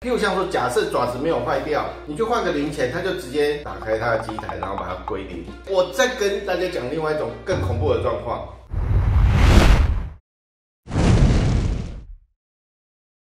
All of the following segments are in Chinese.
譬如像说，假设爪子没有坏掉，你就换个零钱，它就直接打开它的机台，然后把它归零。我再跟大家讲另外一种更恐怖的状况。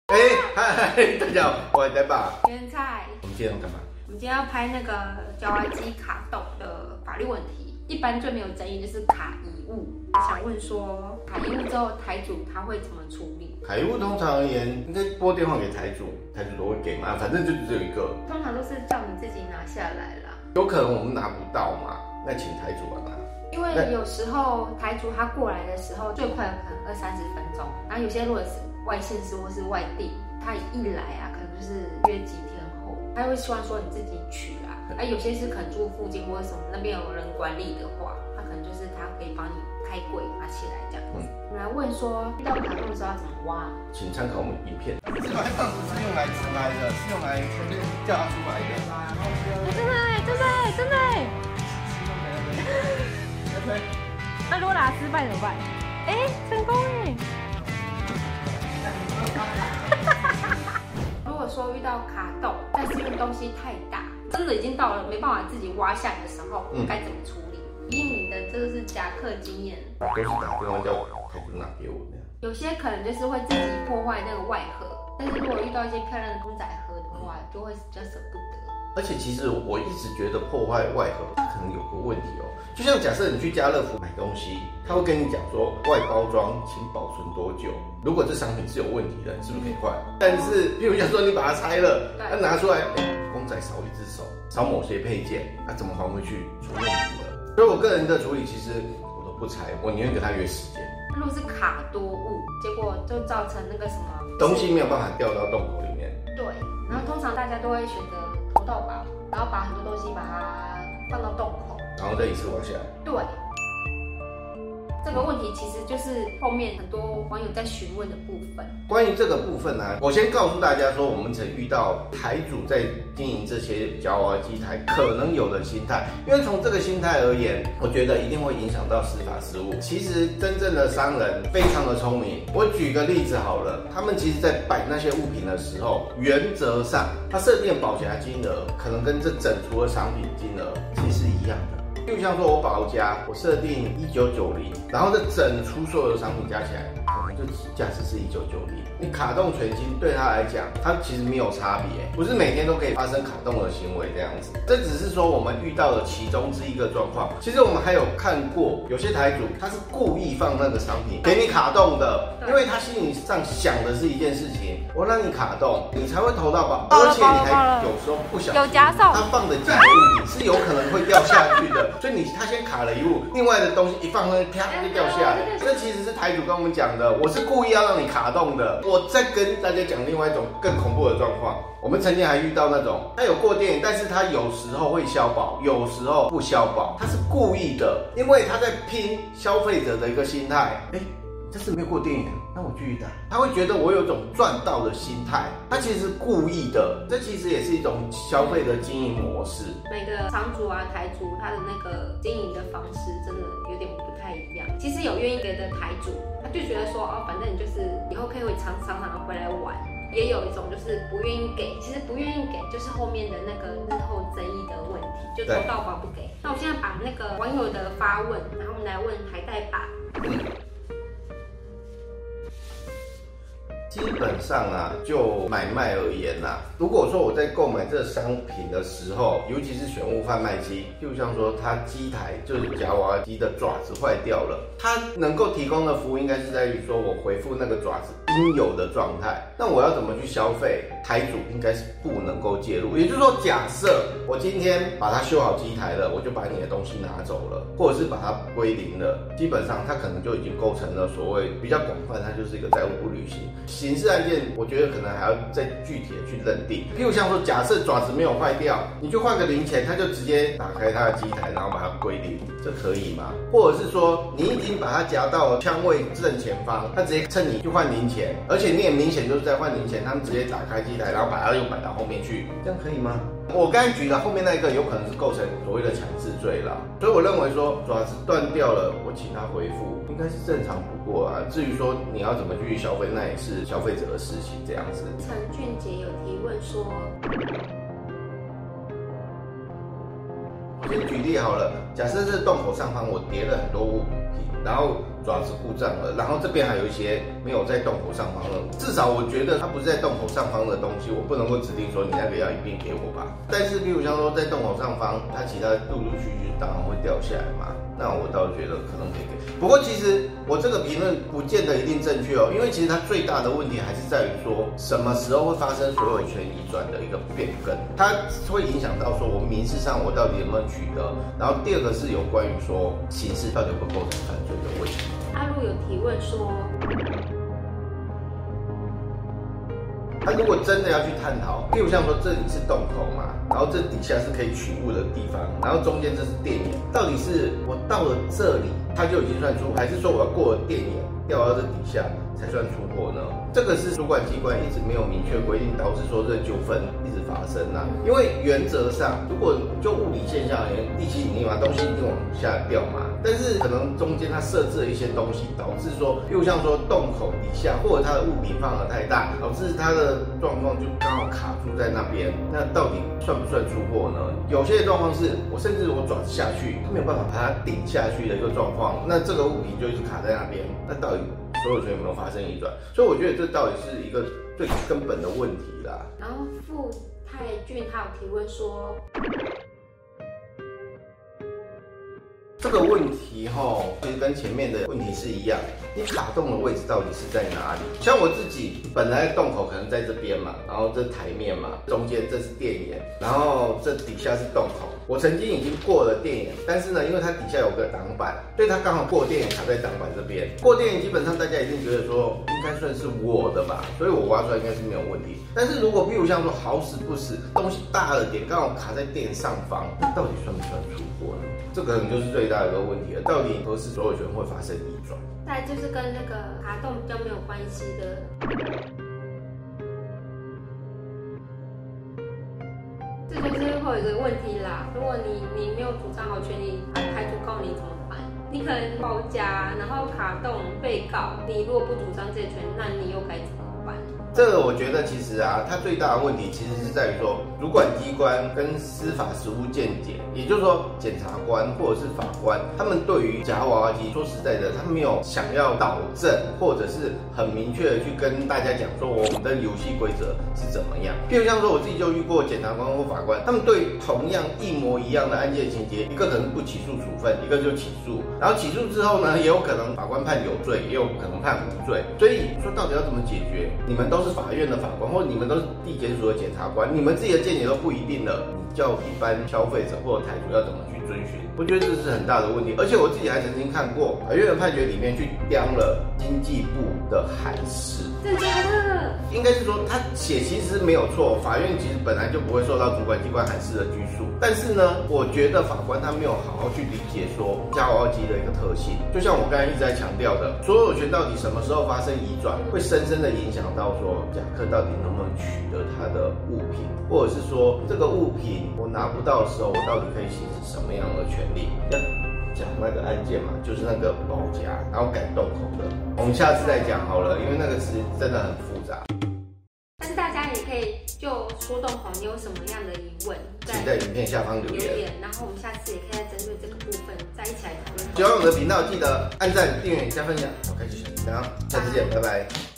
哎，嗨，大家好，我是呆爸。原菜，我们今天要干嘛？我们今天要拍那个胶娃机卡洞的法律问题。一般最没有争议就是卡遗物。想问说，卡遗物之后台主他会怎么处理？卡遗物通常而言，应该拨电话给台主，台主都会给嘛，反正就只有一个。通常都是叫你自己拿下来啦。有可能我们拿不到嘛，那请台主拿。因为有时候台主他过来的时候，最快可能二三十分钟。然后有些如果是外县市或是外地，他一来啊，可能就是约几天后，他会希望说你自己取啊。啊，有些是可能住附近或者什么那边有人管理的话，他可能就是他可以帮你开柜拿起来这样子。我来问说遇到卡洞的时候要怎么挖？请参考我们影片。这块棒不是用来直来的，是用来从这边掉出来的。真的真的真的。OK。那如果拿失败怎么办？哎，成功哎。如果说遇到卡洞，但是因为东西太大。真的已经到了没办法自己挖下来的时候，该怎么处理？以你的这个是夹克经验，都是打电话叫台主拿给我的。有些可能就是会自己破坏那个外盒，但是如果遇到一些漂亮的公仔盒的话，就会比较舍不得。而且其实我一直觉得破坏外盒它可能有个问题哦，就像假设你去家乐福买东西，他会跟你讲说外包装请保存多久，如果这商品是有问题的，你是不是可以换？但是比如讲说你把它拆了，那拿出来，哎，公仔少一只手，少某些配件，那怎么还回去？出问题了。所以我个人的处理其实我都不拆，我宁愿给他约时间。如果是卡多物，结果就造成那个什么东西没有办法掉到洞口里面。对，然后通常大家都会选择。到吧，然后把很多东西把它放到洞口，然后再一次挖下来。对。这个问题其实就是后面很多网友在询问的部分。关于这个部分呢，我先告诉大家说，我们曾遇到台主在经营这些夹娃娃机台可能有的心态，因为从这个心态而言，我觉得一定会影响到司法实务。其实真正的商人非常的聪明，我举个例子好了，他们其实在摆那些物品的时候，原则上他设定保夹金额可能跟这整除的商品金额其实是一样的。就像说，我保家，我设定一九九零，然后这整出所有的商品加起来，就价值是一九九零。你卡动全金对他来讲，他其实没有差别，不是每天都可以发生卡动的行为这样子。这只是说我们遇到的其中之一个状况。其实我们还有看过有些台主，他是故意放那个商品给你卡动的，因为他心理上想的是一件事情，我让你卡动，你才会投到宝，而且你还有时候不小心，有夹送，他放的几个物品是有可能会掉下去的。所以你他先卡了一物，另外的东西一放上去，啪就掉下来。这其实是台主跟我们讲的，我我是故意要让你卡动的。我再跟大家讲另外一种更恐怖的状况，我们曾经还遇到那种，他有过电，但是他有时候会消保，有时候不消保，他是故意的，因为他在拼消费者的一个心态。哎。这是没有过电影，那我继续打。他会觉得我有一种赚到的心态，他其实是故意的。这其实也是一种消费的经营模式。每个场主啊、台主，他的那个经营的方式真的有点不太一样。其实有愿意给的台主，他就觉得说哦，反正你就是以后可以会常常常回来玩。也有一种就是不愿意给，其实不愿意给就是后面的那个日后争议的问题，就投到保不给。那我现在把那个网友的发问，然后我们来问海带爸。基本上啊，就买卖而言呐，如果说我在购买这商品的时候，尤其是选物贩卖机，就像说它机台就是夹娃娃机的爪子坏掉了，它能够提供的服务应该是在于说我回复那个爪子应有的状态。那我要怎么去消费？台主应该是不能够介入。也就是说，假设我今天把它修好机台了，我就把你的东西拿走了，或者是把它归零了，基本上它可能就已经构成了所谓比较广泛，它就是一个债务不履行。刑事案件，我觉得可能还要再具体的去认定。譬如像说，假设爪子没有坏掉，你就换个零钱，他就直接打开他的机台，然后把它归零，这可以吗？或者是说，你已经把它夹到枪位正前方，他直接趁你去换零钱，而且你也明显就是在换零钱，他们直接打开机台，然后把它又摆到后面去，这样可以吗？我刚才举的后面那一个有可能是构成所谓的强制罪了，所以我认为说爪子断掉了，我请他回复应该是正常不过啊。至于说你要怎么去消费，那也是消费者的事情，这样子。陈俊杰有提问说，我先举例好了，假设是洞口上方我叠了很多物品，然后爪子故障了，然后这边还有一些没有在洞口上方的，至少我觉得它不是在洞口上方的东西，我不能够指定说你那个要一并给我吧。但是，比如像说在洞口上方，它其他陆陆续续当然会掉下来嘛。那我倒觉得可能可以给，不过其实我这个评论不见得一定正确哦，因为其实它最大的问题还是在于说什么时候会发生所有权移转的一个变更，它会影响到说我民事上我到底有没有取得，然后第二个是有关于说刑事到底会构成犯罪的问题。阿路有提问说。他如果真的要去探讨，譬如像说这里是洞口嘛，然后这底下是可以取物的地方，然后中间这是电眼，到底是我到了这里它就已经算出，还是说我要过了电眼掉到这底下才算出货呢？这个是主管机关一直没有明确规定，导致说这纠纷一直发生呐。因为原则上，如果就物理现象而言，地心引力嘛，东西一定往下掉嘛。但是可能中间它设置了一些东西，导致说，又像说洞口底下，或者它的物品放的太大，导致它的状况就刚好卡住在那边。那到底算不算出货呢？有些状况是我甚至我转下去，它没有办法把它顶下去的一个状况，那这个物品就一直卡在那边。那到底所有权有没有发生移转？所以我觉得这到底是一个最根本的问题啦。然后傅泰俊他有提问说。这个问题哈，其实跟前面的问题是一样，你卡洞的位置到底是在哪里？像我自己本来洞口可能在这边嘛，然后这台面嘛，中间这是电眼，然后这底下是洞口。我曾经已经过了电眼，但是呢，因为它底下有个挡板，所以它刚好过电眼卡在挡板这边。过电眼基本上大家一定觉得说应该算是我的吧，所以我挖出来应该是没有问题。但是如果譬如像说好死不死东西大了点，刚好卡在电上方，那到底算不算出货呢？这可能就是最大的一个问题了。到底何时所有权会发生逆转？再就是跟那个卡洞比较没有关系的。这就是会有一个问题啦。如果你你没有主张好权利，台主告你怎么办？你可能包家，然后卡动被告，你如果不主张这权，那你又该怎么？这个我觉得其实啊，它最大的问题其实是在于说，主管机关跟司法实务见解，也就是说，检察官或者是法官，他们对于夹娃娃机，说实在的，他没有想要导正，或者是很明确的去跟大家讲说，我们的游戏规则是怎么样。譬如像说，我自己就遇过检察官或法官，他们对同样一模一样的案件情节，一个可能不起诉处分，一个就起诉，然后起诉之后呢，也有可能法官判有罪，也有可能判无罪。所以说，到底要怎么解决？你们都。是法院的法官，或者你们都是地检署的检察官，你们自己的见解都不一定的，你叫一般消费者或者台主要怎么去遵循？我觉得这是很大的问题。而且我自己还曾经看过法院的判决里面去刁了经济部的函释。真的？应该是说他写其实没有错，法院其实本来就不会受到主管机关函释的拘束。但是呢，我觉得法官他没有好好去理解说加娃娃机的一个特性。就像我刚才一直在强调的，所有权到底什么时候发生移转，会深深的影响到说贾克到底能不能取得他的物品，或者是说这个物品我拿不到的时候，我到底可以行使什么样的权利？讲那个案件嘛，就是那个包夹，然后改洞口的，我们下次再讲好了，因为那个词真的很复杂。但是大家也可以就说洞口，你有什么样的疑问，请在影片下方留言，然后我们下次也可以针对这个部分再一起来讨论。喜欢我们的频道，记得按赞、订阅、加分享，我，开启小铃铛，下次见，拜拜。